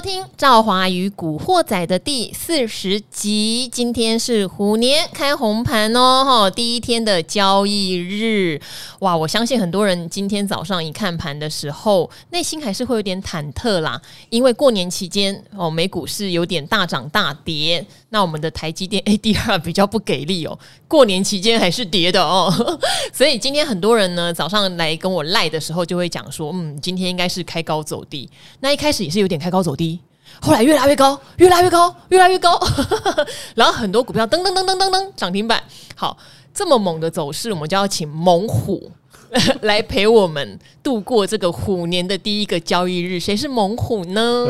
收听《赵华与古惑仔》的第四十集。今天是虎年开红盘哦，哈，第一天的交易日。哇，我相信很多人今天早上一看盘的时候，内心还是会有点忐忑啦，因为过年期间哦，美股是有点大涨大跌。那我们的台积电 ADR 比较不给力哦，过年期间还是跌的哦。所以今天很多人呢，早上来跟我赖的时候，就会讲说，嗯，今天应该是开高走低。那一开始也是有点开高走低。后来越来越高，越来越高，越来越高，然后很多股票噔噔噔噔噔噔涨停板。好，这么猛的走势，我们就要请猛虎 来陪我们度过这个虎年的第一个交易日。谁是猛虎呢？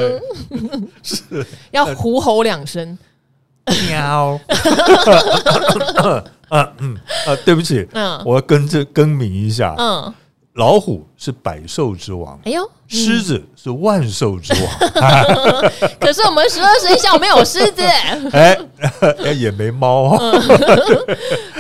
是要虎吼两声，喵。啊嗯啊，对不起，嗯，我要跟着更名一下，嗯。老虎是百兽之王，哎呦，狮子是万兽之王。可是我们十二生肖没有狮子，哎，也没猫，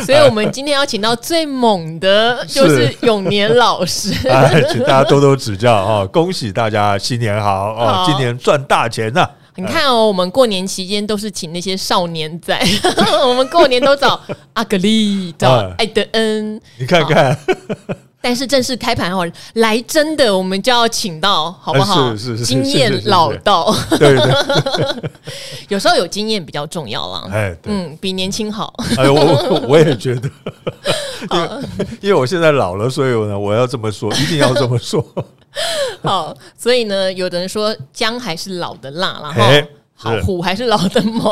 所以我们今天要请到最猛的，就是永年老师，哎，请大家多多指教啊！恭喜大家新年好啊！今年赚大钱呐！你看哦，我们过年期间都是请那些少年仔，我们过年都找阿格丽，找艾德恩，你看看。但是正式开盘后来真的，我们就要请到好不好？是是是，经验老道。对对，有时候有经验比较重要啦。哎，嗯，比年轻好。哎，我我也觉得，因为因为我现在老了，所以呢，我要这么说，一定要这么说。好，所以呢，有的人说姜还是老的辣，然后好虎还是老的猛。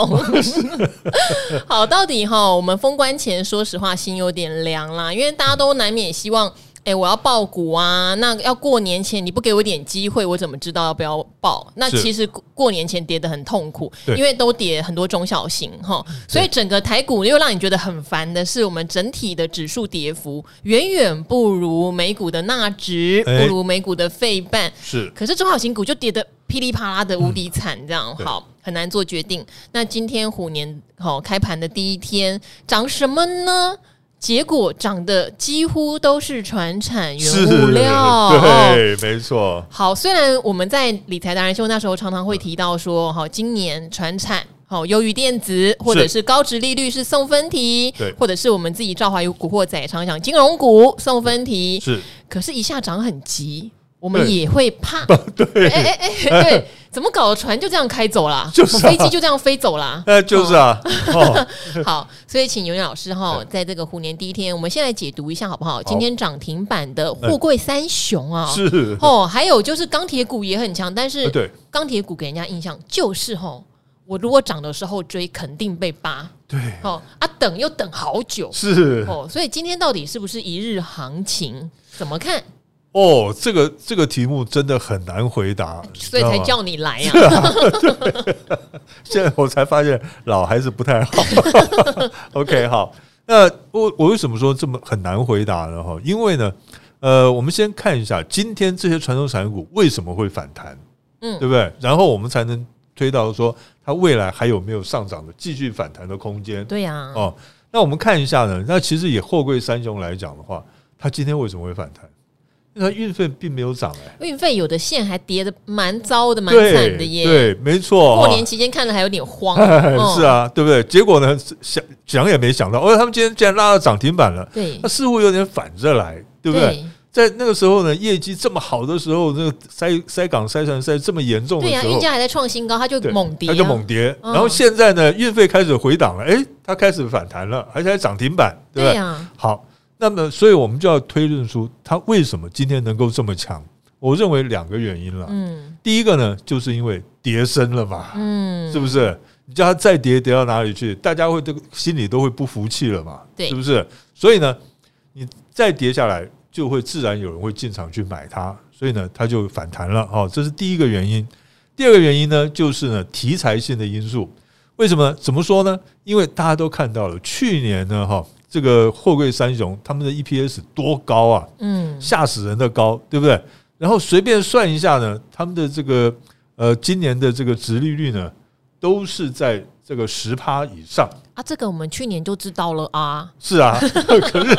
好，到底哈，我们封关前，说实话心有点凉啦，因为大家都难免希望。哎，我要报股啊！那要过年前你不给我点机会，我怎么知道要不要报？那其实过年前跌得很痛苦，因为都跌很多中小型哈，所以整个台股又让你觉得很烦的是，我们整体的指数跌幅远远不如美股的纳指，不如美股的费半。是，可是中小型股就跌得噼里啪啦的无敌惨，这样好很难做决定。那今天虎年好开盘的第一天，涨什么呢？结果涨的几乎都是传产原物料，对，没错。好，虽然我们在理财达人秀那时候常常会提到说，哈，今年传产好由于电子，或者是高值利率是送分题，对，或者是我们自己赵华有古惑仔常常讲金融股送分题，是，可是一下涨很急。我们也会怕，对，哎哎哎，对，怎么搞的？船就这样开走了，就是飞机就这样飞走了，哎，就是啊。好，所以请永年老师哈，在这个虎年第一天，我们先来解读一下好不好？今天涨停板的货柜三雄啊，是。哦，还有就是钢铁股也很强，但是对。钢铁股给人家印象就是哈，我如果涨的时候追，肯定被扒，对，哦啊，等又等好久，是。哦，所以今天到底是不是一日行情？怎么看？哦，这个这个题目真的很难回答，所以才叫你来呀、啊。啊、现在我才发现老还是不太好。OK，好，那我我为什么说这么很难回答呢？哈，因为呢，呃，我们先看一下今天这些传统产业股为什么会反弹，嗯，对不对？然后我们才能推到说它未来还有没有上涨的继续反弹的空间。对呀、啊，哦，那我们看一下呢，那其实以货柜三雄来讲的话，它今天为什么会反弹？那运费并没有涨运费有的线还跌得蛮糟的，蛮惨的耶。对，没错。过年期间看了还有点慌，是啊，对不对？结果呢，想想也没想到，哦，他们今天竟然拉到涨停板了。对，那似乎有点反着来，对不对？在那个时候呢，业绩这么好的时候，那个塞塞港塞船塞这么严重的时候，对呀，运价还在创新高，它就猛跌，它就猛跌。然后现在呢，运费开始回档了，哎，它开始反弹了，而且还涨停板，对不对？好。那么，所以我们就要推论出它为什么今天能够这么强。我认为两个原因了。嗯，第一个呢，就是因为跌深了嘛。嗯，是不是？你叫它再跌，跌到哪里去？大家会这个心里都会不服气了嘛。对，是不是？所以呢，你再跌下来，就会自然有人会进场去买它，所以呢，它就反弹了。哦，这是第一个原因。第二个原因呢，就是呢，题材性的因素。为什么？怎么说呢？因为大家都看到了，去年呢，哈。这个货柜三雄他们的 EPS 多高啊？嗯，吓死人的高，对不对？然后随便算一下呢，他们的这个呃今年的这个值利率呢，都是在这个十趴以上啊，这个我们去年就知道了啊。是啊，可是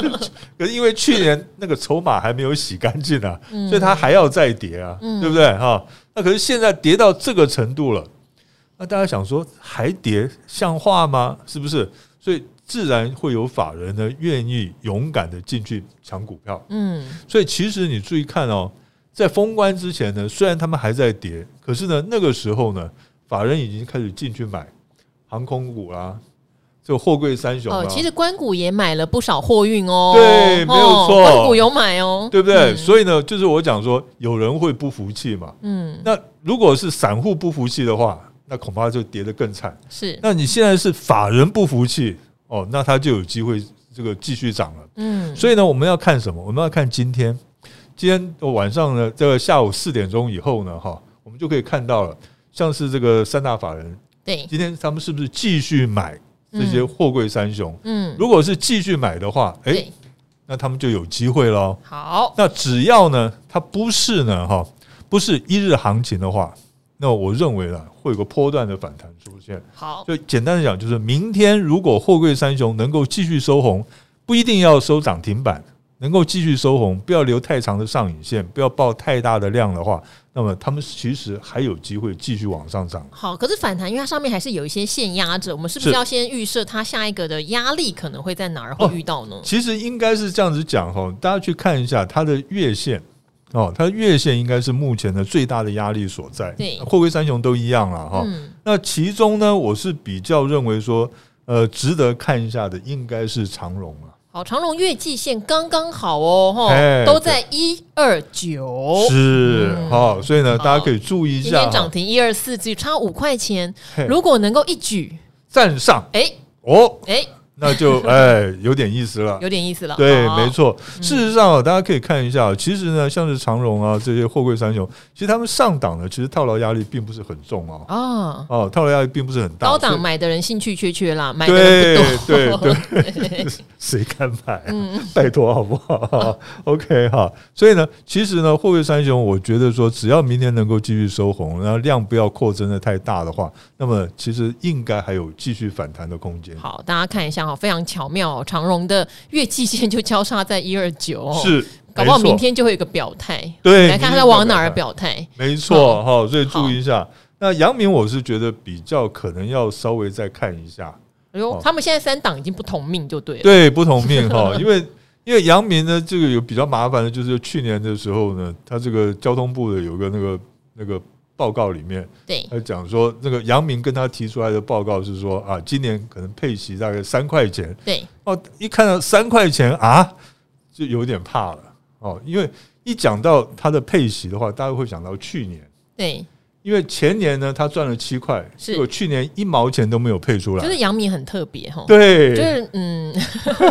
可是因为去年那个筹码还没有洗干净啊，所以它还要再跌啊，对不对哈？那可是现在跌到这个程度了，那大家想说还跌像话吗？是不是？所以自然会有法人呢愿意勇敢的进去抢股票。嗯，所以其实你注意看哦，在封关之前呢，虽然他们还在跌，可是呢那个时候呢，法人已经开始进去买。航空股啊，这个货柜三雄哦，其实关谷也买了不少货运哦。对，没有错，关谷有买哦，对不对？所以呢，就是我讲说，有人会不服气嘛。嗯，那如果是散户不服气的话，那恐怕就跌得更惨。是，那你现在是法人不服气哦，那它就有机会这个继续涨了。嗯，所以呢，我们要看什么？我们要看今天，今天晚上呢，这个下午四点钟以后呢，哈，我们就可以看到了，像是这个三大法人。对，今天他们是不是继续买这些货柜三雄？嗯，如果是继续买的话，哎，那他们就有机会喽。好，那只要呢，它不是呢，哈，不是一日行情的话，那我认为呢，会有个波段的反弹出现。好，就简单的讲，就是明天如果货柜三雄能够继续收红，不一定要收涨停板。能够继续收红，不要留太长的上影线，不要爆太大的量的话，那么他们其实还有机会继续往上涨。好，可是反弹，因为它上面还是有一些线压着，我们是不是要先预设它下一个的压力可能会在哪儿会遇到呢？哦，其实应该是这样子讲哈，大家去看一下它的月线哦，它月线应该是目前的最大的压力所在。对，货柜三雄都一样了哈。嗯，那其中呢，我是比较认为说，呃，值得看一下的应该是长荣了。好，长荣月季线刚刚好哦，哈，都在一二九，是好，所以呢，大家可以注意一下，今天涨停一二四，只差五块钱，如果能够一举站上，哎，哦，哎。那就 哎，有点意思了，有点意思了。对，没错。事实上啊，大家可以看一下，其实呢，像是长荣啊这些货柜三雄，其实他们上档呢，其实套牢压力并不是很重哦。啊，哦，套牢压力并不是很大。高档买的人兴趣缺缺啦，买的人不多。对对，谁敢买？拜托好不好？OK 哈。所以呢，其实呢，货柜三雄，我觉得说，只要明天能够继续收红，然后量不要扩增的太大的话，那么其实应该还有继续反弹的空间。好，大家看一下。非常巧妙，长荣的月季线就交叉在一二九，是，搞不好明天就会有一个表态。对，来看他在往哪儿表态。没错，哈，所以注意一下。那杨明，我是觉得比较可能要稍微再看一下。哎呦，他们现在三档已经不同命，就对了。对，不同命哈，因为因为杨明呢，这个有比较麻烦的，就是去年的时候呢，他这个交通部的有个那个那个。报告里面，对，他讲说，那个杨明跟他提出来的报告是说啊，今年可能配息大概三块钱，对，哦，一看到三块钱啊，就有点怕了。哦，因为一讲到他的配息的话，大家会想到去年，对，因为前年呢，他赚了七块，是。我去年一毛钱都没有配出来，就是杨明很特别哈，对，就是嗯，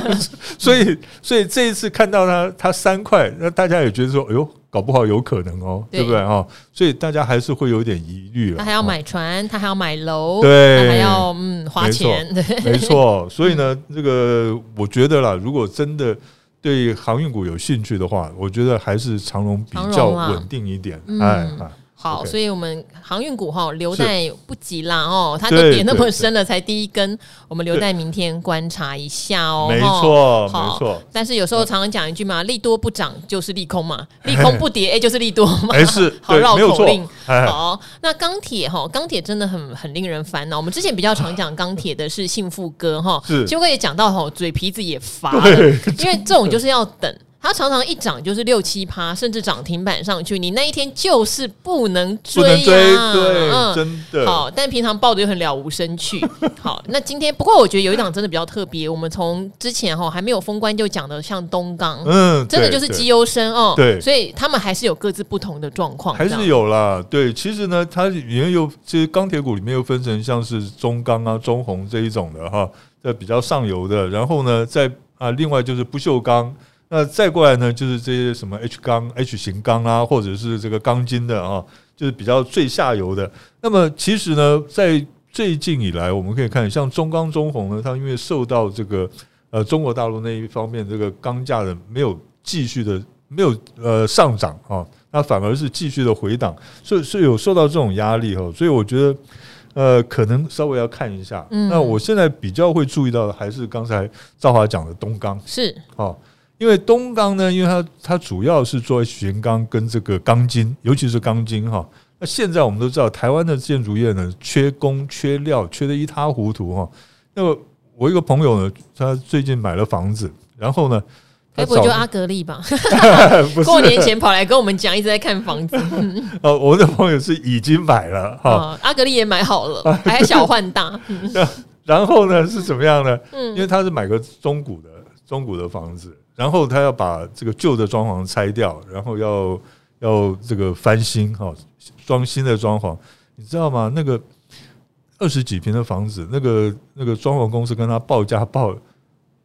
所以所以这一次看到他他三块，那大家也觉得说，哎呦。搞不好有可能哦，对，对不对哦？所以大家还是会有点疑虑了。他还要买船，哦、他还要买楼，对，他还要嗯花钱，没错，没错。所以呢，这个我觉得啦，如果真的对航运股有兴趣的话，我觉得还是长隆比较稳定一点。哎。嗯好，所以我们航运股哈留待不急啦哦，它都跌那么深了，才第一根，我们留待明天观察一下哦。没错，没错。但是有时候常常讲一句嘛，利多不涨就是利空嘛，利空不跌哎就是利多嘛。好绕口令。好，那钢铁哈，钢铁真的很很令人烦恼。我们之前比较常讲钢铁的是幸福哥哈，结果也讲到哈，嘴皮子也 发了，因为这种就是要等。它常常一涨就是六七趴，甚至涨停板上去，你那一天就是不能追呀、啊，对，嗯、真的。好，但平常抱着又很了无生趣。好，那今天不过我觉得有一档真的比较特别，我们从之前哈还没有封关就讲的像东钢，嗯，真的就是绩优生哦，对，所以他们还是有各自不同的状况，还是有啦。对，其实呢，它里面又这些钢铁股里面又分成像是中钢啊、中红这一种的哈，在比较上游的，然后呢，在啊，另外就是不锈钢。那再过来呢，就是这些什么 H 钢、H 型钢啊，或者是这个钢筋的啊，就是比较最下游的。那么其实呢，在最近以来，我们可以看，像中钢、中红呢，它因为受到这个呃中国大陆那一方面这个钢价的没有继续的没有呃上涨啊，那反而是继续的回档，所以是有受到这种压力哈。所以我觉得。呃，可能稍微要看一下。嗯，那我现在比较会注意到的还是刚才赵华讲的东钢是哦，因为东钢呢，因为它它主要是做悬钢跟这个钢筋，尤其是钢筋哈。那现在我们都知道，台湾的建筑业呢，缺工、缺料，缺得一塌糊涂哈。那么我一个朋友呢，他最近买了房子，然后呢。该不会就阿格力吧？过年前跑来跟我们讲，一直在看房子。哦，我的朋友是已经买了哈，阿格力也买好了，还小换大。然后呢是怎么样呢？因为他是买个中古的中古的房子，然后他要把这个旧的装潢拆掉，然后要要这个翻新哈，装新的装潢。你知道吗？那个二十几平的房子，那个那个装潢公司跟他报价报。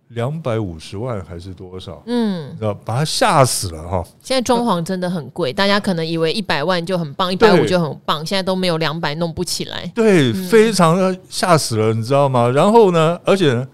两百五十万还是多少？嗯，知道把他吓死了哈！现在装潢真的很贵，大家可能以为一百万就很棒，一百五就很棒，现在都没有两百弄不起来。对，非常的吓死了，你知道吗？然后呢，而且呢，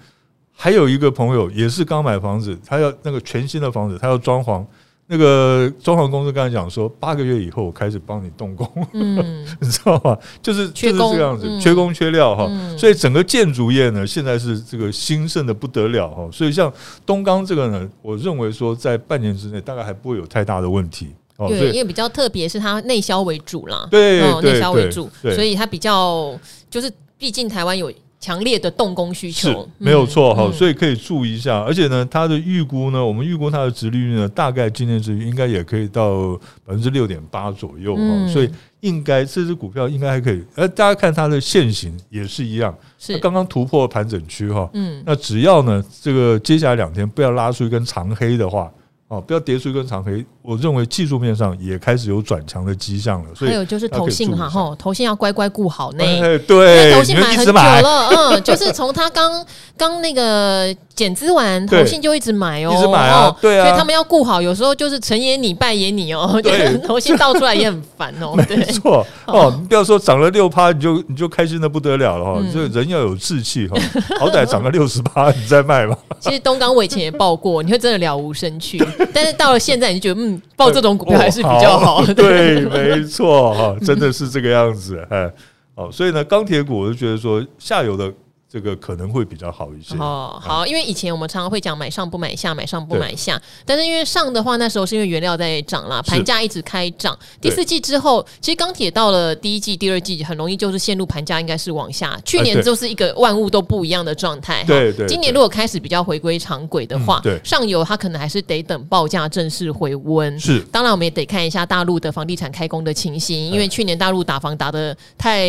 还有一个朋友也是刚买房子，他要那个全新的房子，他要装潢。那个装潢公司刚才讲说，八个月以后我开始帮你动工，嗯，你知道吗？就是就是这个样子，缺工缺料哈，所以整个建筑业呢，现在是这个兴盛的不得了哈。所以像东钢这个呢，我认为说在半年之内大概还不会有太大的问题。对，因为比较特别是它内销为主啦，对，内销为主，所以它比较就是，毕竟台湾有。强烈的动工需求是没有错哈，所以可以注意一下。而且呢，它的预估呢，我们预估它的值利率呢，大概今年值率应该也可以到百分之六点八左右哈。所以应该这只股票应该还可以。而大家看它的线型也是一样，是刚刚突破盘整区哈。嗯，那只要呢，这个接下来两天不要拉出一根长黑的话。哦，不要跌出一根长黑。我认为技术面上也开始有转强的迹象了。所以还有就是投信哈，吼，投信要乖乖顾好呢。对，投信买很久了，嗯，就是从他刚 刚那个减资完，投信就一直买哦，一直买啊，对啊。所以他们要顾好，有时候就是成也你，败也你哦。对，投信倒出来也很烦哦。没错哦，你不要说涨了六趴，你就你就开心的不得了了哈。这个人要有志气哈，好歹涨个六十趴，你再卖吧。其实东港我以前也报过，你会真的了无生趣。但是到了现在，你就觉得嗯，报这种股票还是比较好。哦、对，没错哈，真的是这个样子哎。哦，所以呢，钢铁股我就觉得说下游的。这个可能会比较好一些哦。好，因为以前我们常常会讲买上不买下，买上不买下。但是因为上的话，那时候是因为原料在涨啦，盘价一直开涨。第四季之后，其实钢铁到了第一季、第二季，很容易就是陷入盘价应该是往下。去年就是一个万物都不一样的状态。对对。今年如果开始比较回归常轨的话，对上游它可能还是得等报价正式回温。是。当然，我们也得看一下大陆的房地产开工的情形，因为去年大陆打房打的太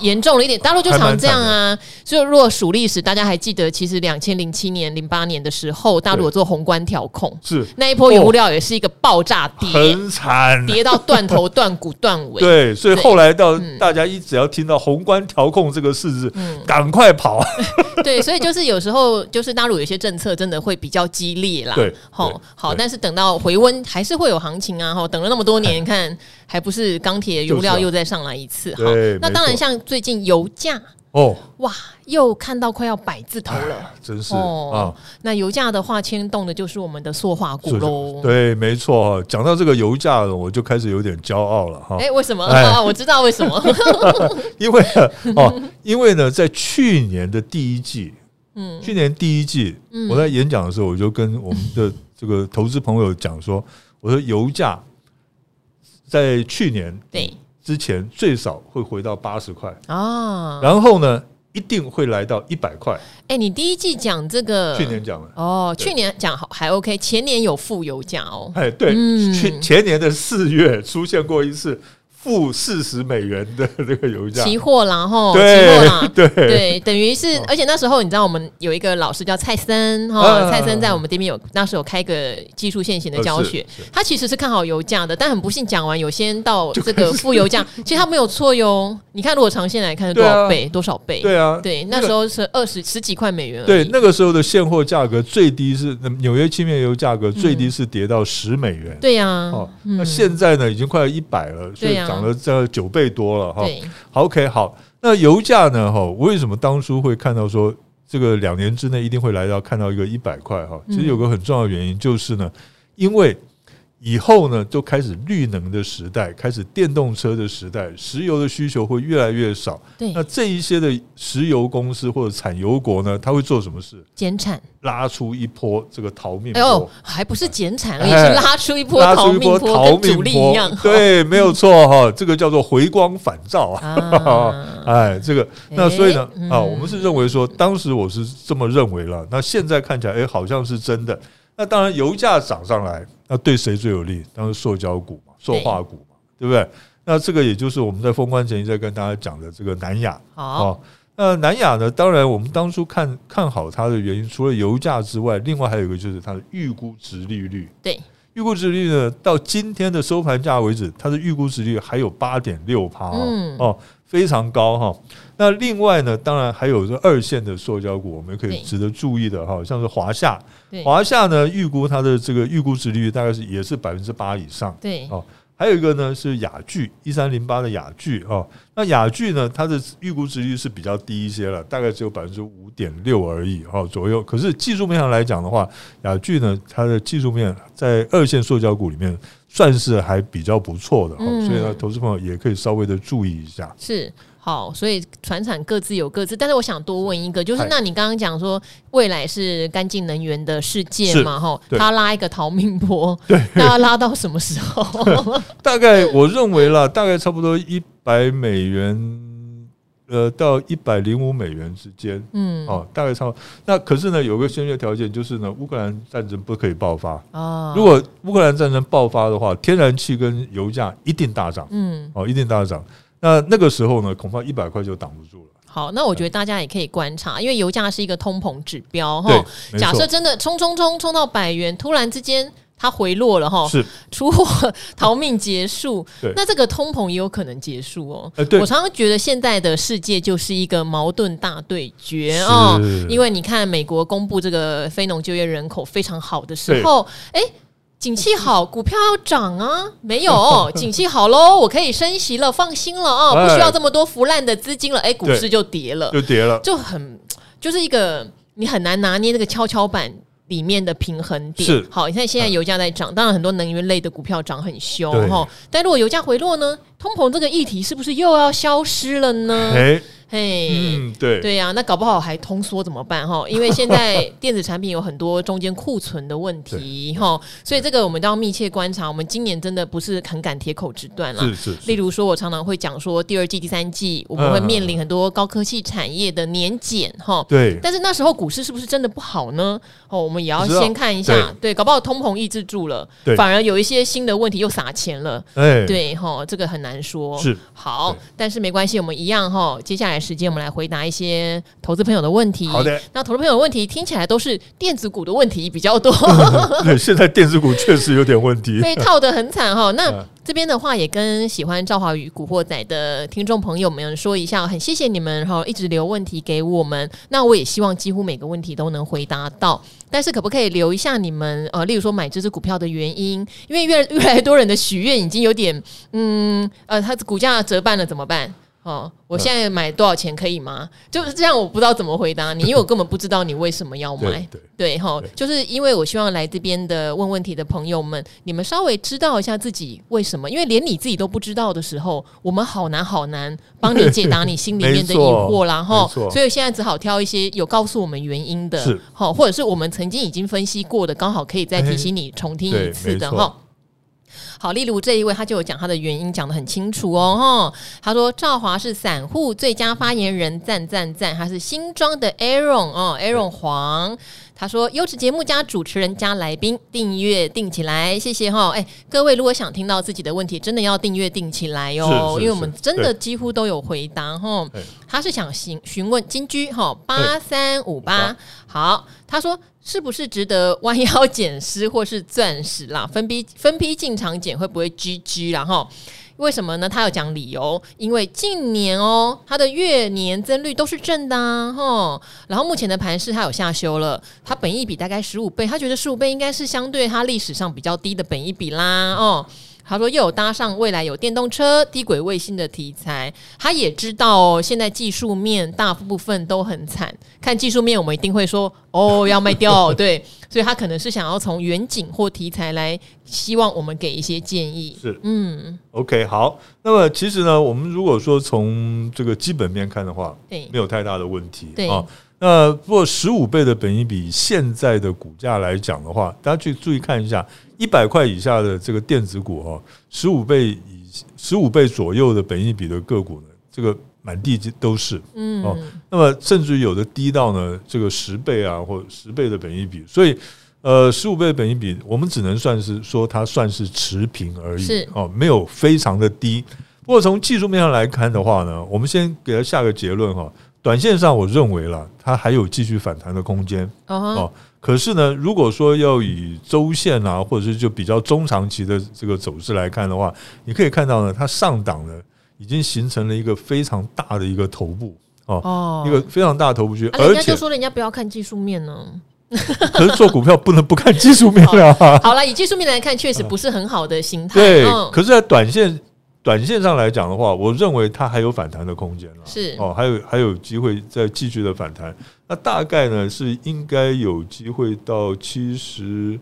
严重了一点，大陆就常这样啊，所以。若数历史，大家还记得，其实两千零七年、零八年的时候，大陆有做宏观调控，是那一波原物料也是一个爆炸跌，很惨，跌到断头断骨断尾。对，所以后来到大家一只要听到宏观调控这个事字，赶快跑。对，所以就是有时候就是大陆有些政策真的会比较激烈啦。对，好，好，但是等到回温还是会有行情啊。哈，等了那么多年，看还不是钢铁原物料又再上来一次。好，那当然像最近油价。哦，哇，又看到快要百字头了，真是哦。那油价的话，牵动的就是我们的塑化股喽。对，没错。讲到这个油价，我就开始有点骄傲了哈。哎，为什么？啊，我知道为什么。因为哦，因为呢，在去年的第一季，嗯，去年第一季，我在演讲的时候，我就跟我们的这个投资朋友讲说，我说油价在去年对。之前最少会回到八十块啊，然后呢，一定会来到一百块。哎，你第一季讲这个，去年讲了哦，去年讲好还 OK，前年有负油价哦。哎，对，去前年的四月出现过一次。负四十美元的这个油价，期货然后期货啦，对对，等于是，而且那时候你知道，我们有一个老师叫蔡森哈，蔡森在我们这边有那时候有开个技术线型的教学，他其实是看好油价的，但很不幸讲完有先到这个负油价，其实他没有错哟。你看，如果长线来看是多少倍？多少倍？对啊，对，那时候是二十十几块美元。对，那个时候的现货价格最低是纽约轻面油价格最低是跌到十美元。对呀，哦，那现在呢已经快要一百了，所以。涨了这九倍多了哈，好 OK 好，那油价呢哈？为什么当初会看到说这个两年之内一定会来到看到一个一百块哈？其实有个很重要的原因就是呢，因为以后呢，就开始绿能的时代，开始电动车的时代，石油的需求会越来越少。对，那这一些的石油公司或者产油国呢，他会做什么事？减产，拉出一波这个逃命。哎呦，还不是减产而已，是拉出一波逃命波，跟主力一样。对，没有错哈，这个叫做回光返照啊。哎，这个那所以呢，啊，我们是认为说，当时我是这么认为了。那现在看起来，哎，好像是真的。那当然，油价涨上来，那对谁最有利？当然，塑胶股嘛，塑化股嘛，对不对？那这个也就是我们在封关前一直在跟大家讲的这个南亚。好，那南亚呢？当然，我们当初看看好它的原因，除了油价之外，另外还有一个就是它的预估值利率。对，预估值利率呢，到今天的收盘价为止，它的预估值率还有八点六趴哦。非常高哈，那另外呢，当然还有这二线的塑胶股，我们可以值得注意的哈，像是华夏，华夏呢预估它的这个预估值利率大概是也是百分之八以上，对。哦，还有一个呢是雅聚一三零八的雅聚哦，那雅聚呢它的预估值率是比较低一些了，大概只有百分之五点六而已哈左右，可是技术面上来讲的话，雅聚呢它的技术面在二线塑胶股里面。算是还比较不错的，嗯、所以呢，投资朋友也可以稍微的注意一下。是好，所以船产各自有各自，但是我想多问一个，就是那你刚刚讲说未来是干净能源的世界嘛？哈，他拉一个逃命 波，对，那要拉到什么时候？大概我认为啦，大概差不多一百美元。呃，到一百零五美元之间，嗯，哦，大概差不多。那可是呢，有个先决条件，就是呢，乌克兰战争不可以爆发。哦，如果乌克兰战争爆发的话，天然气跟油价一定大涨。嗯，哦，一定大涨。那那个时候呢，恐怕一百块就挡不住了。好，那我觉得大家也可以观察，因为油价是一个通膨指标哈。假设真的冲冲冲冲到百元，突然之间。它回落了哈，是出货逃命结束。对，那这个通膨也有可能结束哦。呃、我常常觉得现在的世界就是一个矛盾大对决哦，因为你看美国公布这个非农就业人口非常好的时候，哎，景气好，股票要涨啊？没有，景气好喽，我可以升息了，放心了啊，不需要这么多腐烂的资金了，哎，股市就跌了，就跌了，就很就是一个你很难拿捏那个跷跷板。里面的平衡点是好，你看现在油价在涨，当然很多能源类的股票涨很凶哈。但如果油价回落呢，通膨这个议题是不是又要消失了呢？嘿，嗯，对对呀、啊，那搞不好还通缩怎么办哈？因为现在电子产品有很多中间库存的问题哈，所以这个我们都要密切观察。我们今年真的不是很敢铁口直断了。是是，是。例如说，我常常会讲说，第二季、第三季我们会面临很多高科技产业的年检哈。对。但是那时候股市是不是真的不好呢？哦，我们也要先看一下。对，对，搞不好通膨抑制住了，对，反而有一些新的问题又撒钱了。哎，对哈，这个很难说。是。好，但是没关系，我们一样哈，接下来。时间，我们来回答一些投资朋友的问题。好的，那投资朋友的问题听起来都是电子股的问题比较多。对，现在电子股确实有点问题，被套得很惨哈。那这边的话，也跟喜欢赵华宇古惑仔的听众朋友们说一下，很谢谢你们哈，一直留问题给我们。那我也希望几乎每个问题都能回答到，但是可不可以留一下你们呃，例如说买这支股票的原因？因为越越来越多人的许愿已经有点嗯呃，它股价折半了，怎么办？哦，我现在买多少钱可以吗？就是这样，我不知道怎么回答你，因为我根本不知道你为什么要买。对，哈，就是因为我希望来这边的问问题的朋友们，你们稍微知道一下自己为什么，因为连你自己都不知道的时候，我们好难好难帮你解答你心里面的疑惑，然后，所以现在只好挑一些有告诉我们原因的，好，或者是我们曾经已经分析过的，刚好可以再提醒你重听一次的，哈。好，例如这一位，他就有讲他的原因，讲得很清楚哦。哈他说赵华是散户最佳发言人，赞赞赞。他是新庄的 Aaron 哦，Aaron 黄。他说优质节目加主持人加来宾，订阅订起来，谢谢哈。哎，各位如果想听到自己的问题，真的要订阅订起来哦，因为我们真的几乎都有回答哈。他是想询询问金居哈八三五八，好，他说。是不是值得弯腰 捡尸或是钻石啦？分批分批进场捡会不会 GG？然后为什么呢？他有讲理由，因为近年哦，它的月年增率都是正的啊，吼。然后目前的盘势它有下修了，它本益比大概十五倍，他觉得十五倍应该是相对它历史上比较低的本益比啦哦。他说又有搭上未来有电动车、低轨卫星的题材，他也知道哦，现在技术面大部分都很惨。看技术面，我们一定会说哦，要卖掉，对，所以他可能是想要从远景或题材来，希望我们给一些建议。是，嗯，OK，好。那么其实呢，我们如果说从这个基本面看的话，对，没有太大的问题，对啊。那不过十五倍的本益比，现在的股价来讲的话，大家去注意看一下，一百块以下的这个电子股哈，十五倍以十五倍左右的本益比的个股呢，这个满地都是，嗯哦，那么甚至于有的低到呢这个十倍啊，或十倍的本益比，所以呃十五倍的本益比，我们只能算是说它算是持平而已，哦，没有非常的低。不过从技术面上来看的话呢，我们先给它下个结论哈。短线上，我认为了它还有继续反弹的空间哦。可是呢，如果说要以周线啊，或者是就比较中长期的这个走势来看的话，你可以看到呢，它上档呢已经形成了一个非常大的一个头部哦，一个非常大的头部区。而且就说人家不要看技术面呢，可是做股票不能不看技术面啊。好了，以技术面来看，确实不是很好的形态。对，可是，在短线。短线上来讲的话，我认为它还有反弹的空间了。是哦，还有还有机会再继续的反弹。那大概呢是应该有机会到七十，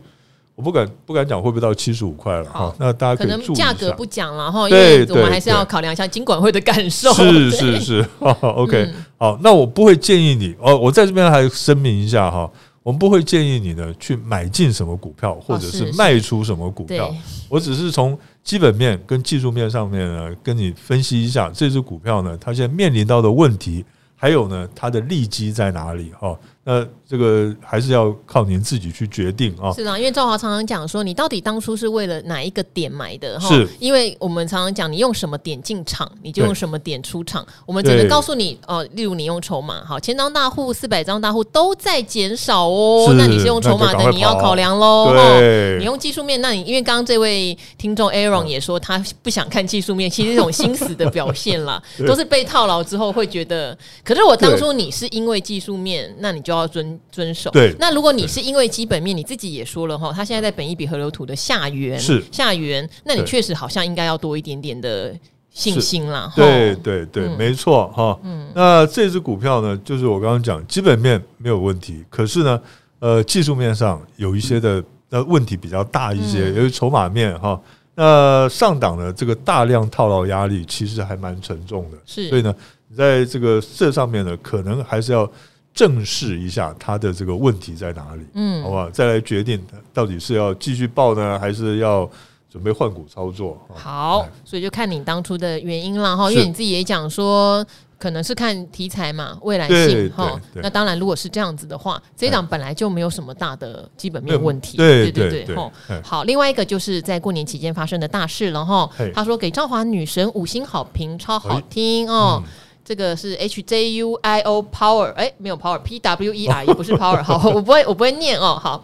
我不敢不敢讲会不会到七十五块了哈。那大家可能价格不讲了哈，因为我们还是要考量一下金管会的感受。是 是是，OK，好，那我不会建议你哦，我在这边还声明一下哈。我们不会建议你呢去买进什么股票，或者是卖出什么股票。我只是从基本面跟技术面上面呢，跟你分析一下这只股票呢，它现在面临到的问题，还有呢，它的利基在哪里？哈。那这个还是要靠您自己去决定啊。是啊，因为赵华常常讲说，你到底当初是为了哪一个点买的？是，因为我们常常讲，你用什么点进场，你就用什么点出场。我们只能告诉你哦，例如你用筹码，好，千张大户、四百张大户都在减少哦。那你是用筹码的，你要考量喽。对，你用技术面，那你因为刚刚这位听众 Aaron 也说他不想看技术面，其实这种心死的表现啦，都是被套牢之后会觉得。可是我当初你是因为技术面，那你就要。要遵遵守。对，那如果你是因为基本面，你自己也说了哈，它现在在本一比河流图的下缘是下缘，那你确实好像应该要多一点点的信心啦。对对对，没错哈。嗯，那这只股票呢，就是我刚刚讲，基本面没有问题，可是呢，呃，技术面上有一些的呃问题比较大一些，由于筹码面哈，那上档的这个大量套牢压力其实还蛮沉重的，是，所以呢，在这个这上面呢，可能还是要。正视一下他的这个问题在哪里，嗯，好不好？再来决定到底是要继续报呢，还是要准备换股操作？好，所以就看你当初的原因了哈。因为你自己也讲说，可能是看题材嘛，未来性哈。那当然，如果是这样子的话，这一档本来就没有什么大的基本面问题。对对对，哈。好，另外一个就是在过年期间发生的大事了哈。他说给赵华女神五星好评，超好听哦。这个是 H J U I O Power，哎，没有 Power，P W E R 也不是 Power，好，我不会，我不会念哦。好，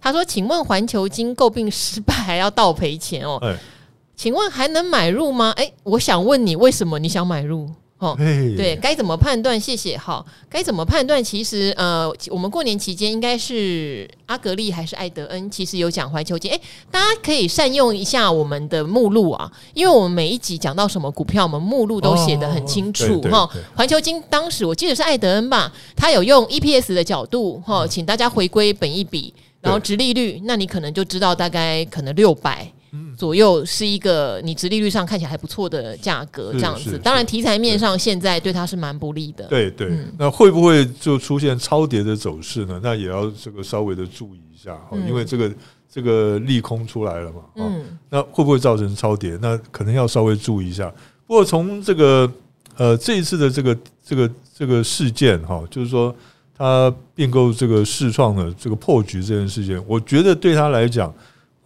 他说，请问环球金购并失败还要倒赔钱哦？请问还能买入吗？哎，我想问你，为什么你想买入？哦，对，该怎么判断？谢谢。哈，该怎么判断？其实，呃，我们过年期间应该是阿格力还是艾德恩？其实有讲环球金，哎，大家可以善用一下我们的目录啊，因为我们每一集讲到什么股票，我们目录都写得很清楚哈。环球金当时我记得是艾德恩吧，他有用 EPS 的角度哈，请大家回归本一比，然后殖利率，那你可能就知道大概可能六百。左右是一个你直利率上看起来还不错的价格，这样子。当然题材面上现在对它是蛮不利的。对对，那会不会就出现超跌的走势呢？那也要这个稍微的注意一下，因为这个这个利空出来了嘛。嗯，那会不会造成超跌？那可能要稍微注意一下。不过从这个呃这一次的这个这个这个事件哈，就是说他并购这个世创的这个破局这件事情，我觉得对他来讲。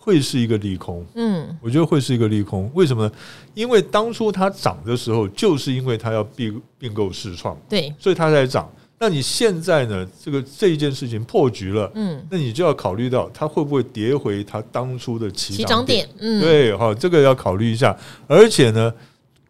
会是一个利空，嗯，我觉得会是一个利空。为什么呢？因为当初它涨的时候，就是因为它要并并购世创，对，所以它才涨。那你现在呢？这个这一件事情破局了，嗯，那你就要考虑到它会不会跌回它当初的起涨点，嗯，对，好，这个要考虑一下。而且呢，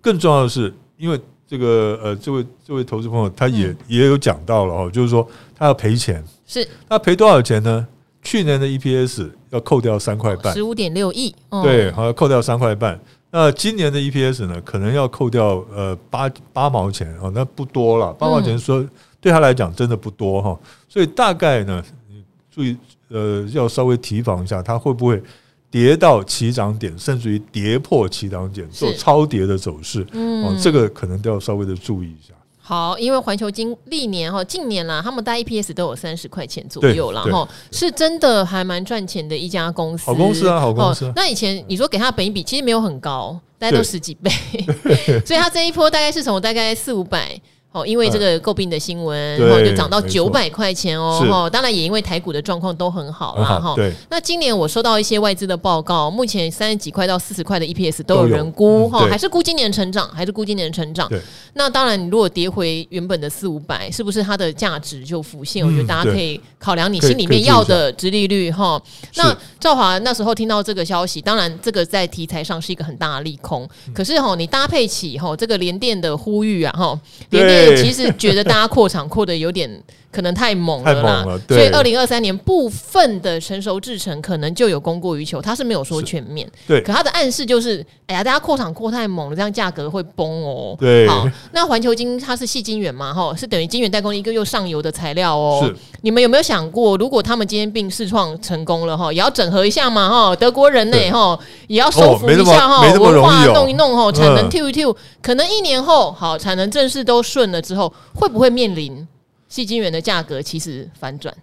更重要的是，因为这个呃，这位这位投资朋友他也也有讲到了哈，就是说他要赔钱，是，他赔多少钱呢？去年的 EPS 要扣掉三块半，十五点六亿，对，好像扣掉三块半。那今年的 EPS 呢，可能要扣掉呃八八毛钱哦，那不多了，八毛钱说对他来讲真的不多哈，所以大概呢，你注意呃要稍微提防一下，它会不会跌到起涨点，甚至于跌破起涨点，做超跌的走势，哦，这个可能都要稍微的注意一下。好，因为环球金历年哈，近年啦，他们大 EPS 都有三十块钱左右了哈，是真的还蛮赚钱的一家公司。好公司啊，好公司。那以前你说给他本一比，其实没有很高，大概都十几倍，所以他这一波大概是从大概四五百。哦，因为这个诟病的新闻，然后就涨到九百块钱哦。哈，当然也因为台股的状况都很好啦。哈，对。那今年我收到一些外资的报告，目前三十几块到四十块的 EPS 都有人估哈，还是估今年成长，还是估今年成长。对。那当然，你如果跌回原本的四五百，是不是它的价值就浮现？我觉得大家可以考量你心里面要的殖利率哈。那赵华那时候听到这个消息，当然这个在题材上是一个很大的利空。可是哈，你搭配起哈这个联电的呼吁啊哈，联电。其实觉得大家扩场扩的有点可能太猛了啦，所以二零二三年部分的成熟制程可能就有供过于求，他是没有说全面，对，可他的暗示就是，哎呀，大家扩厂扩太猛了，这样价格会崩哦。对，好，那环球金它是细晶圆嘛，哈，是等于晶圆代工一个又上游的材料哦。是，你们有没有想过，如果他们今天并试创成功了哈，也要整合一下嘛，哈，德国人呢，哈，也要收服一下哈，文化弄一弄哈，产能 Q 一 Q，可能一年后好，产能正式都顺了之后，会不会面临？矽晶圆的价格其实反转，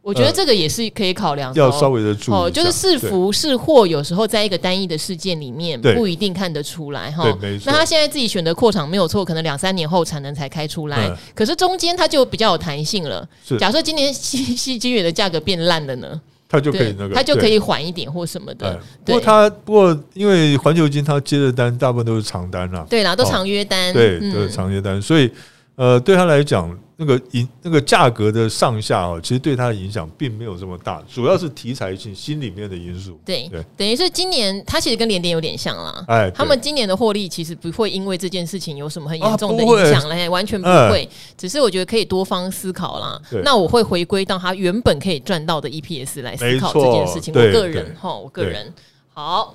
我觉得这个也是可以考量的。要稍微的注意哦，就是是福是祸，有时候在一个单一的事件里面不一定看得出来哈。那他现在自己选择扩厂没有错，可能两三年后产能才开出来，可是中间它就比较有弹性了。假设今年细细晶圆的价格变烂了呢，它就可以那个，它就可以缓一点或什么的。不过它不过因为环球金它接的单大部分都是长单了，对啦，都长约单，对，都是长约单，所以呃，对他来讲。那个影那个价格的上下哦，其实对他的影响并没有这么大，主要是题材性心里面的因素。对对，等于是今年他其实跟联电有点像啦。哎，他们今年的获利其实不会因为这件事情有什么很严重的影响了，完全不会。只是我觉得可以多方思考啦。那我会回归到他原本可以赚到的 EPS 来思考这件事情。我个人哈，我个人好。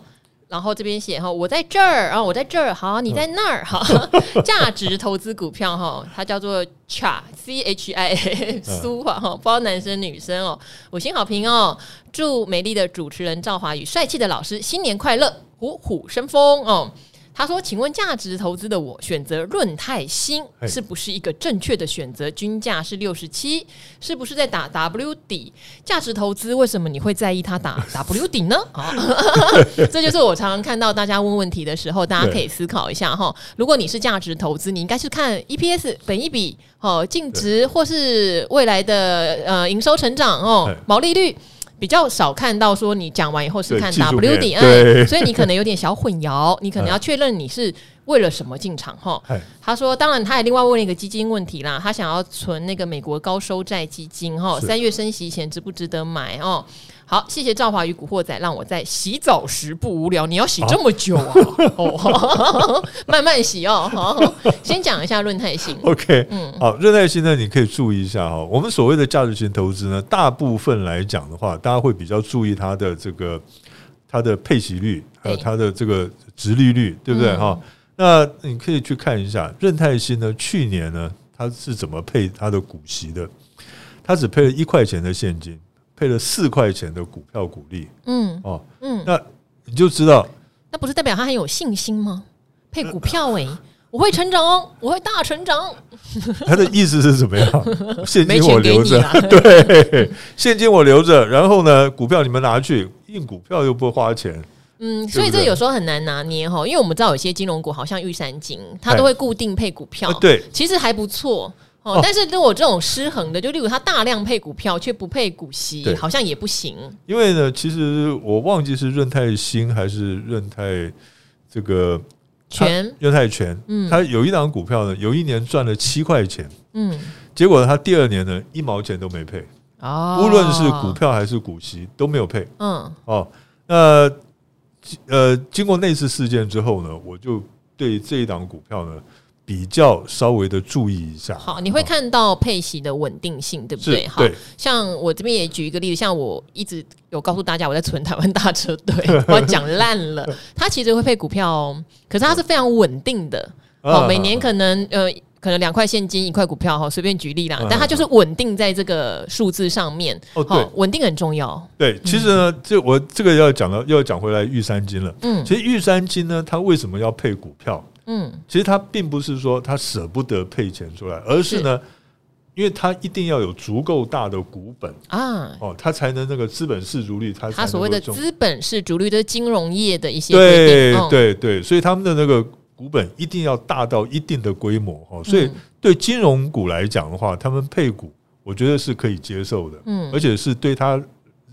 然后这边写哈，我在这儿，然后我在这儿，好，你在那儿，哈，价值投资股票哈，它叫做 CHIA C H I 苏哈，不知道男生女生哦，五星好评哦，祝美丽的主持人赵华宇帅气的老师新年快乐，虎虎生风哦。他说：“请问价值投资的我选择润泰新是不是一个正确的选择？均价是六十七，是不是在打 W 底？价值投资为什么你会在意它打 W 底呢？啊，这就是我常常看到大家问问题的时候，大家可以思考一下哈。如果你是价值投资，你应该是看 EPS 本一笔哦，净值或是未来的呃营收成长哦，毛利率。”比较少看到说你讲完以后是看 WDI，，所以你可能有点小混淆，你可能要确认你是为了什么进场哈。他说，当然他也另外问了一个基金问题啦，他想要存那个美国高收债基金哈，三月升息前值不值得买哦？好，谢谢赵华与古惑仔，让我在洗澡时不无聊。你要洗这么久啊？哦，慢慢洗哦。好，先讲一下润泰新。OK，嗯，好，润泰新呢，你可以注意一下哈。我们所谓的价值型投资呢，大部分来讲的话，大家会比较注意它的这个它的配息率，还有它的这个殖利率，对不对哈？那你可以去看一下润泰新呢，去年呢，它是怎么配它的股息的？它只配了一块钱的现金。配了四块钱的股票股利，嗯哦，嗯，那你就知道，那不是代表他很有信心吗？配股票诶、欸，我会成长，我会大成长。他的意思是怎么样？现金我留着，对，现金我留着，然后呢，股票你们拿去印股票又不花钱，嗯，所以这有时候很难拿捏哈，因为我们知道有些金融股好像玉山金，它都会固定配股票，对，其实还不错。哦，但是如果这种失衡的，就例如他大量配股票却不配股息，好像也不行。因为呢，其实我忘记是润泰新还是润泰这个全润泰全，嗯，他有一档股票呢，有一年赚了七块钱，嗯，结果他第二年呢，一毛钱都没配，哦，无论是股票还是股息都没有配，嗯，哦，那呃，经过那次事件之后呢，我就对这一档股票呢。比较稍微的注意一下。好，你会看到配息的稳定性，对不对？好，像我这边也举一个例子，像我一直有告诉大家，我在存台湾大车队，我要讲烂了。它其实会配股票哦，可是它是非常稳定的。哦，每年可能呃。可能两块现金一块股票哈，随便举例啦，但它就是稳定在这个数字上面。哦，对，稳定很重要。对，其实呢，这我这个要讲到，又要讲回来玉山金了。嗯，其实玉山金呢，它为什么要配股票？嗯，其实他并不是说他舍不得配钱出来，而是呢，因为他一定要有足够大的股本啊，哦，他才能那个资本市足率，他他所谓的资本市足率，的金融业的一些对对对，所以他们的那个。股本一定要大到一定的规模哦，所以对金融股来讲的话，他们配股，我觉得是可以接受的，嗯，而且是对他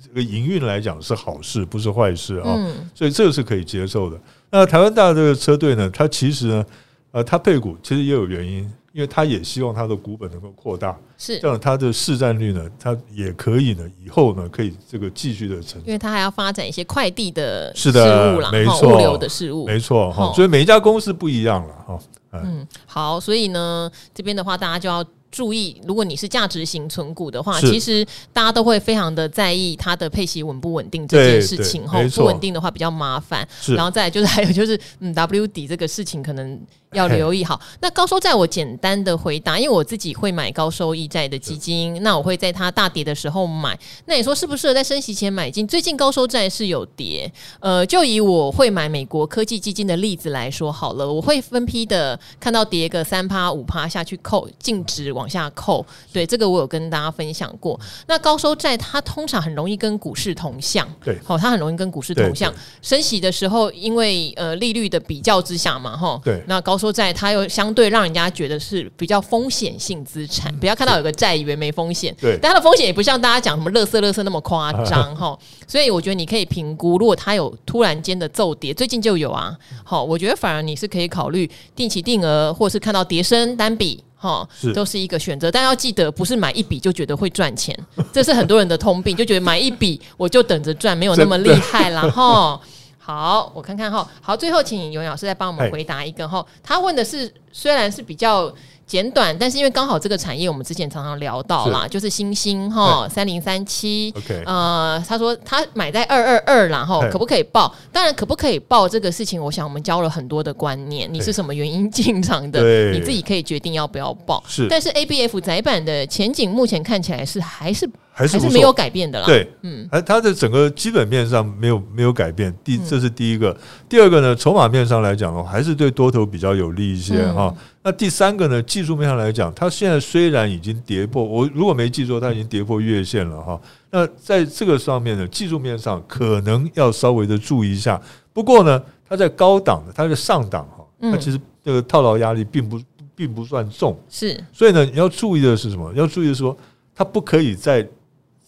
这个营运来讲是好事，不是坏事啊，所以这个是可以接受的。那台湾大这个车队呢，它其实呢，呃，它配股其实也有原因。因为它也希望它的股本能够扩大，是这样，它的市占率呢，它也可以呢，以后呢，可以这个继续的成长。因为它还要发展一些快递的事物啦，没错，物流的事物，没错哈。所以每一家公司不一样了哈。嗯，好，所以呢，这边的话，大家就要。注意，如果你是价值型存股的话，其实大家都会非常的在意它的配息稳不稳定这件事情。后，不稳定的话比较麻烦。然后再来就是还有就是，嗯，W 底这个事情可能要留意好。那高收债我简单的回答，因为我自己会买高收益债的基金，那我会在它大跌的时候买。那你说适不适合在升息前买进？最近高收债是有跌，呃，就以我会买美国科技基金的例子来说好了，我会分批的看到跌个三趴五趴下去扣净值。往下扣，对，这个我有跟大家分享过。那高收债它通常很容易跟股市同向，对，好，它很容易跟股市同向。升息的时候，因为呃利率的比较之下嘛，哈，对，那高收债它又相对让人家觉得是比较风险性资产。不要看到有个债以为没风险，对，但它的风险也不像大家讲什么乐色乐色那么夸张 哈。所以我觉得你可以评估，如果它有突然间的骤跌，最近就有啊，好，我觉得反而你是可以考虑定期定额，或是看到跌升单笔。哈，都是一个选择，但要记得，不是买一笔就觉得会赚钱，这是很多人的通病，就觉得买一笔我就等着赚，没有那么厉害啦。哈。好，我看看哈，好，最后请尤老师再帮我们回答一个哈，他问的是虽然是比较。简短，但是因为刚好这个产业我们之前常常聊到啦，是就是欣兴哈三零三七，呃，他说他买在二二二然后可不可以报？当然可不可以报这个事情，我想我们教了很多的观念。你是什么原因进场的？你自己可以决定要不要报。是，但是 ABF 窄板的前景目前看起来是还是还是没有改变的啦。对，嗯，而它的整个基本面上没有没有改变。第这是第一个，第二个呢，筹码面上来讲哦，还是对多头比较有利一些哈。那第三个呢？技术面上来讲，它现在虽然已经跌破，我如果没记错，它已经跌破月线了哈。那在这个上面呢，技术面上可能要稍微的注意一下。不过呢，它在高档的，它在上档哈，它其实这个套牢压力并不并不算重。是，所以呢，你要注意的是什么？要注意的是说，它不可以在。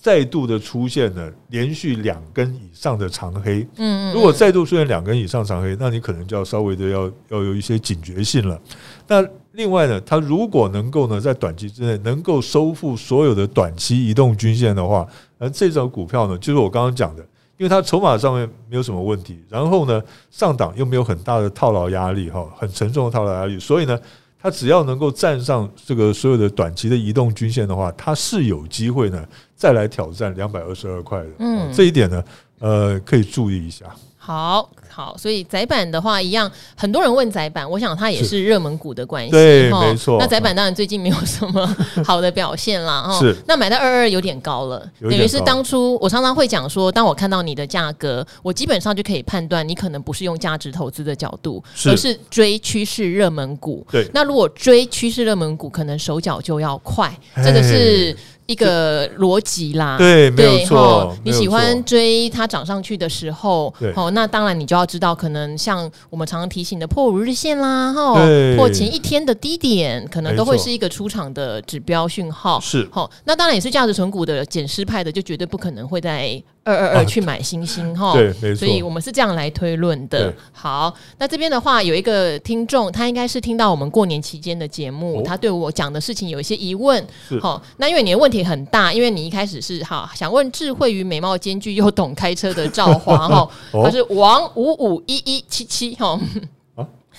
再度的出现了连续两根以上的长黑，嗯，如果再度出现两根以上长黑，那你可能就要稍微的要要有一些警觉性了。那另外呢，它如果能够呢在短期之内能够收复所有的短期移动均线的话，而这种股票呢，就是我刚刚讲的，因为它筹码上面没有什么问题，然后呢上档又没有很大的套牢压力哈，很沉重的套牢压力，所以呢。它只要能够站上这个所有的短期的移动均线的话，它是有机会呢再来挑战两百二十二块的。嗯，这一点呢，呃，可以注意一下。好。好，所以窄板的话一样，很多人问窄板，我想它也是热门股的关系。对，没错。那窄板当然最近没有什么好的表现啦。哈。是。那买到二二有点高了，等于是当初我常常会讲说，当我看到你的价格，我基本上就可以判断你可能不是用价值投资的角度，而是追趋势热门股。对。那如果追趋势热门股，可能手脚就要快，这个是。一个逻辑啦，对，没有错。你喜欢追它涨上去的时候，哦，那当然你就要知道，可能像我们常常提醒的破五日线啦，哈，破前一天的低点，可能都会是一个出场的指标讯号。是，好，那当然也是价值存股的减失派的，就绝对不可能会在。二二二去买星星哈，对，没错，所以我们是这样来推论的。好，那这边的话有一个听众，他应该是听到我们过年期间的节目，他对我讲的事情有一些疑问。好，那因为你的问题很大，因为你一开始是哈想问智慧与美貌兼具又懂开车的赵华哈，他是王五五一一七七哈。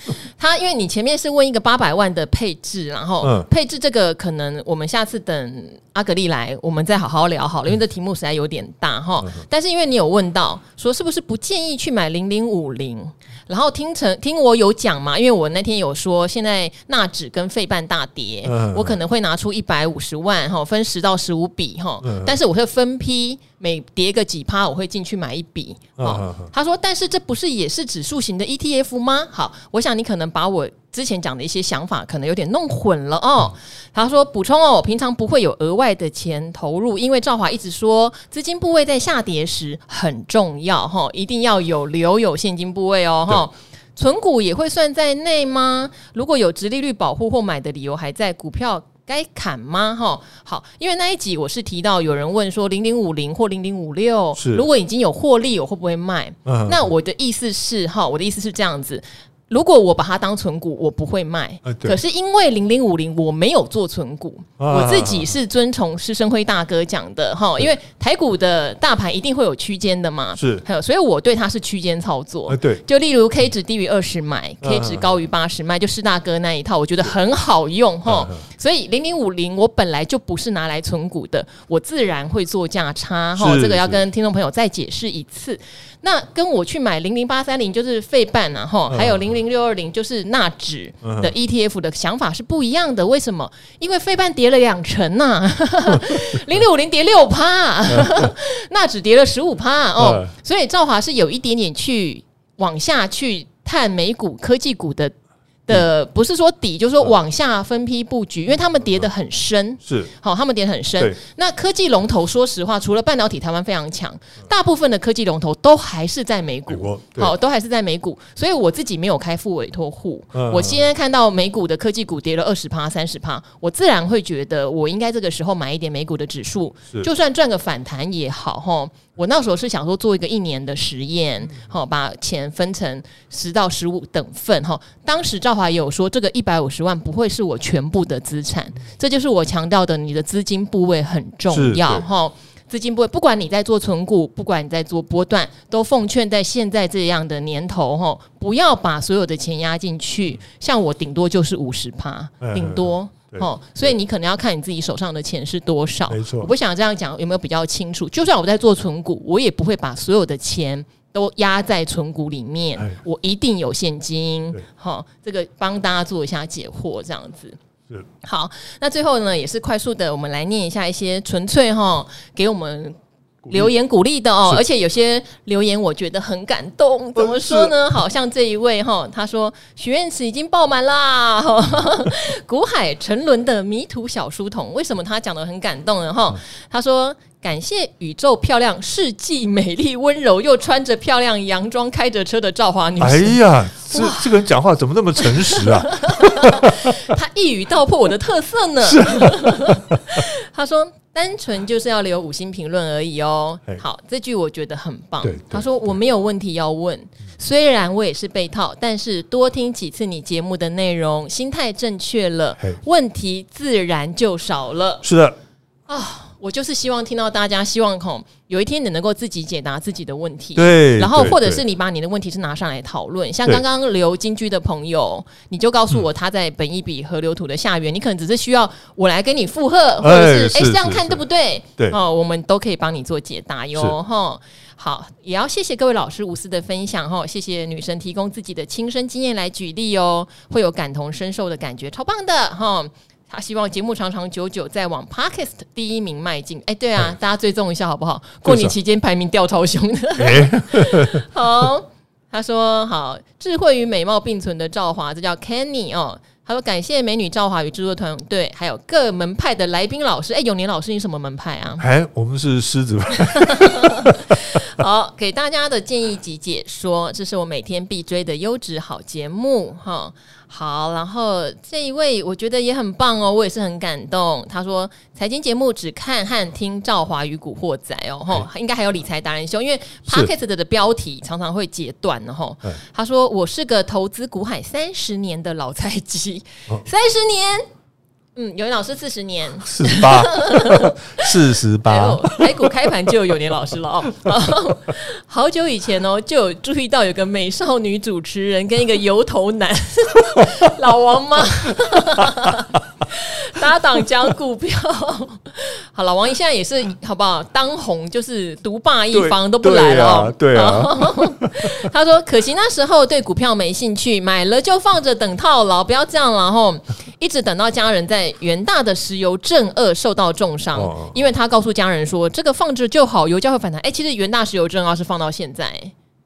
他因为你前面是问一个八百万的配置，然后配置这个可能我们下次等阿格丽来，我们再好好聊好了，因为这题目实在有点大哈。但是因为你有问到说是不是不建议去买零零五零，然后听成听我有讲嘛，因为我那天有说现在纳指跟费半大跌，我可能会拿出一百五十万哈，分十到十五笔哈，但是我会分批。每跌个几趴，我会进去买一笔。哦，他说，但是这不是也是指数型的 ETF 吗？好，我想你可能把我之前讲的一些想法可能有点弄混了哦。他说补充哦，我平常不会有额外的钱投入，因为赵华一直说资金部位在下跌时很重要哈，一定要有留有现金部位哦哈。存股也会算在内吗？如果有直利率保护或买的理由还在，股票。该砍吗？哈，好，因为那一集我是提到有人问说零零五零或零零五六，如果已经有获利，我会不会卖？嗯，那我的意思是哈，我的意思是这样子。如果我把它当存股，我不会卖。可是因为零零五零我没有做存股，我自己是遵从施生辉大哥讲的哈。因为台股的大盘一定会有区间的嘛，是，还有，所以我对它是区间操作。对，就例如 K 值低于二十买，K 值高于八十卖，就施大哥那一套，我觉得很好用哈。所以零零五零我本来就不是拿来存股的，我自然会做价差哈。这个要跟听众朋友再解释一次。那跟我去买零零八三零就是费半呐，哈，还有零零六二零就是纳指的 ETF 的想法是不一样的。为什么？因为费半跌了两成呐，零六五零跌六趴，纳指跌了十五趴哦，所以兆华是有一点点去往下去探美股科技股的。的不是说底，就是说往下分批布局，因为他们跌得很深，是。好，他们跌得很深。那科技龙头，说实话，除了半导体，台湾非常强，大部分的科技龙头都还是在美股，好，都还是在美股。所以我自己没有开副委托户，我现在看到美股的科技股跌了二十趴、三十趴，我自然会觉得我应该这个时候买一点美股的指数，就算赚个反弹也好，哈。我那时候是想说做一个一年的实验，好，把钱分成十到十五等份，哈。当时赵华也有说，这个一百五十万不会是我全部的资产，这就是我强调的，你的资金部位很重要，哈。资金部位，不管你在做存股，不管你在做波段，都奉劝在现在这样的年头，哈，不要把所有的钱压进去。像我顶多就是五十趴，顶多。哦，所以你可能要看你自己手上的钱是多少。没错，我不想这样讲，有没有比较清楚？就算我在做存股，我也不会把所有的钱都压在存股里面，我一定有现金。好，这个帮大家做一下解惑，这样子。是。好，那最后呢，也是快速的，我们来念一下一些纯粹哈，给我们。留言鼓励的哦，而且有些留言我觉得很感动。怎么说呢？好像这一位哈，他说许愿池已经爆满啦。古海沉沦的迷途小书童，为什么他讲的很感动呢？哈，他说感谢宇宙漂亮、世纪美丽、温柔又穿着漂亮洋装、开着车的赵华女士。哎呀，这这个人讲话怎么那么诚实啊？他一语道破我的特色呢。他 说。单纯就是要留五星评论而已哦。好，这句我觉得很棒。他说我没有问题要问，虽然我也是被套，但是多听几次你节目的内容，心态正确了，问题自然就少了。是的啊。我就是希望听到大家希望吼，有一天你能够自己解答自己的问题，对，然后或者是你把你的问题是拿上来讨论，像刚刚留金居的朋友，你就告诉我他在本一笔河流图的下缘，你可能只是需要我来跟你附和，或者是哎这样看对不对？对哦，我们都可以帮你做解答哟哈。好，也要谢谢各位老师无私的分享哈，谢谢女神提供自己的亲身经验来举例哦，会有感同身受的感觉，超棒的哈。他希望节目长长久久，再往 Podcast 第一名迈进。哎，对啊，嗯、大家追踪一下好不好？过年期间排名掉超凶的。欸、好，他说好，智慧与美貌并存的赵华，这叫 Kenny 哦。他说感谢美女赵华与制作团队，还有各门派的来宾老师。哎，永年老师，你什么门派啊？哎，我们是狮子派。好，给大家的建议及解说，这是我每天必追的优质好节目哈。好，然后这一位我觉得也很棒哦，我也是很感动。他说财经节目只看和听赵华与古惑仔哦，吼，应该还有理财达人秀，因为 Podcast 的标题常常会截断的吼。他说我是个投资股海三十年的老菜鸡，三十年。嗯，有年老师四十年，四十八，四十八，台股开盘就有有年老师了哦。好久以前哦，就有注意到有个美少女主持人跟一个油头男 老王吗？搭档讲股票。好，了王现在也是好不好？当红就是独霸一方都不来了哦。对啊，他说可惜那时候对股票没兴趣，买了就放着等套牢，不要这样，然后一直等到家人在。元大的石油正二受到重伤，哦、因为他告诉家人说，这个放着就好，油价会反弹。哎，其实元大石油正二是放到现在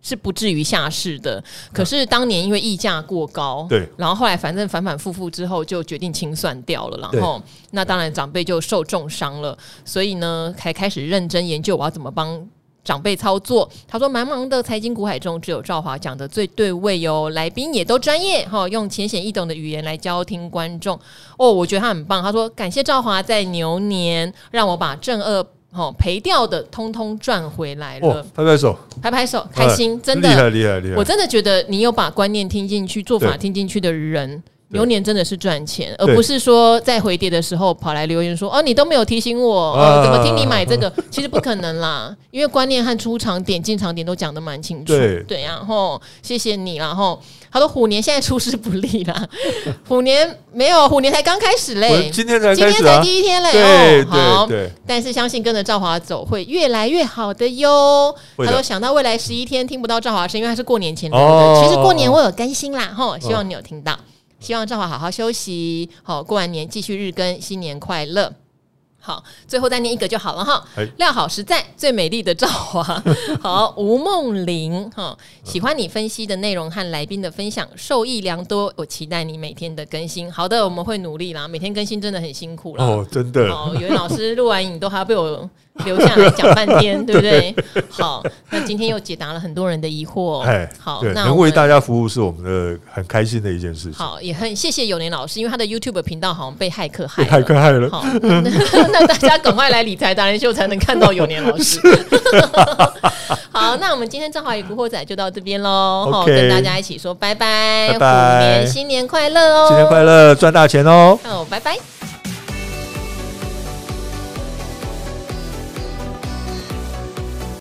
是不至于下市的，可是当年因为溢价过高，对，然后后来反正反反复复之后就决定清算掉了，然后那当然长辈就受重伤了，所以呢才开始认真研究我要怎么帮。长辈操作，他说：“茫茫的财经股海中，只有赵华讲的最对位哟。来宾也都专业哈，用浅显易懂的语言来教听观众哦。我觉得他很棒。他说感谢赵华在牛年让我把正二哈赔掉的通通赚回来了。拍拍手，拍拍手，开心，真的厉害厉害厉害！我真的觉得你有把观念听进去，做法听进去的人。”牛年真的是赚钱，而不是说在回跌的时候跑来留言说：“哦，你都没有提醒我，哦，怎么听你买这个？”其实不可能啦，因为观念和出场点、进场点都讲得蛮清楚。对。对，然后谢谢你，然后他说虎年现在出师不利啦，虎年没有，虎年才刚开始嘞，今天才今天才第一天嘞，哦，好，但是相信跟着赵华走会越来越好的哟。他说想到未来十一天听不到赵华声，因为他是过年前聊的，其实过年我有更新啦，吼，希望你有听到。希望赵华好好休息，好，过完年继续日更，新年快乐。好，最后再念一个就好了哈。料好实在，最美丽的赵华。好，吴梦玲哈，喜欢你分析的内容和来宾的分享，受益良多。我期待你每天的更新。好的，我们会努力啦。每天更新真的很辛苦了哦，真的。哦，有老师录完影都还要被我留下来讲半天，对不对？好，那今天又解答了很多人的疑惑。哎，好，那能为大家服务是我们的很开心的一件事情。好，也很谢谢有年老师，因为他的 YouTube 频道好像被骇客害了，骇客害了。好。那大家赶快来理财达人秀，才能看到有年老师。好，那我们今天正好与古惑仔就到这边喽。好，跟大家一起说拜拜，虎年新年快乐哦！新年快乐，赚大钱哦！哦，拜拜。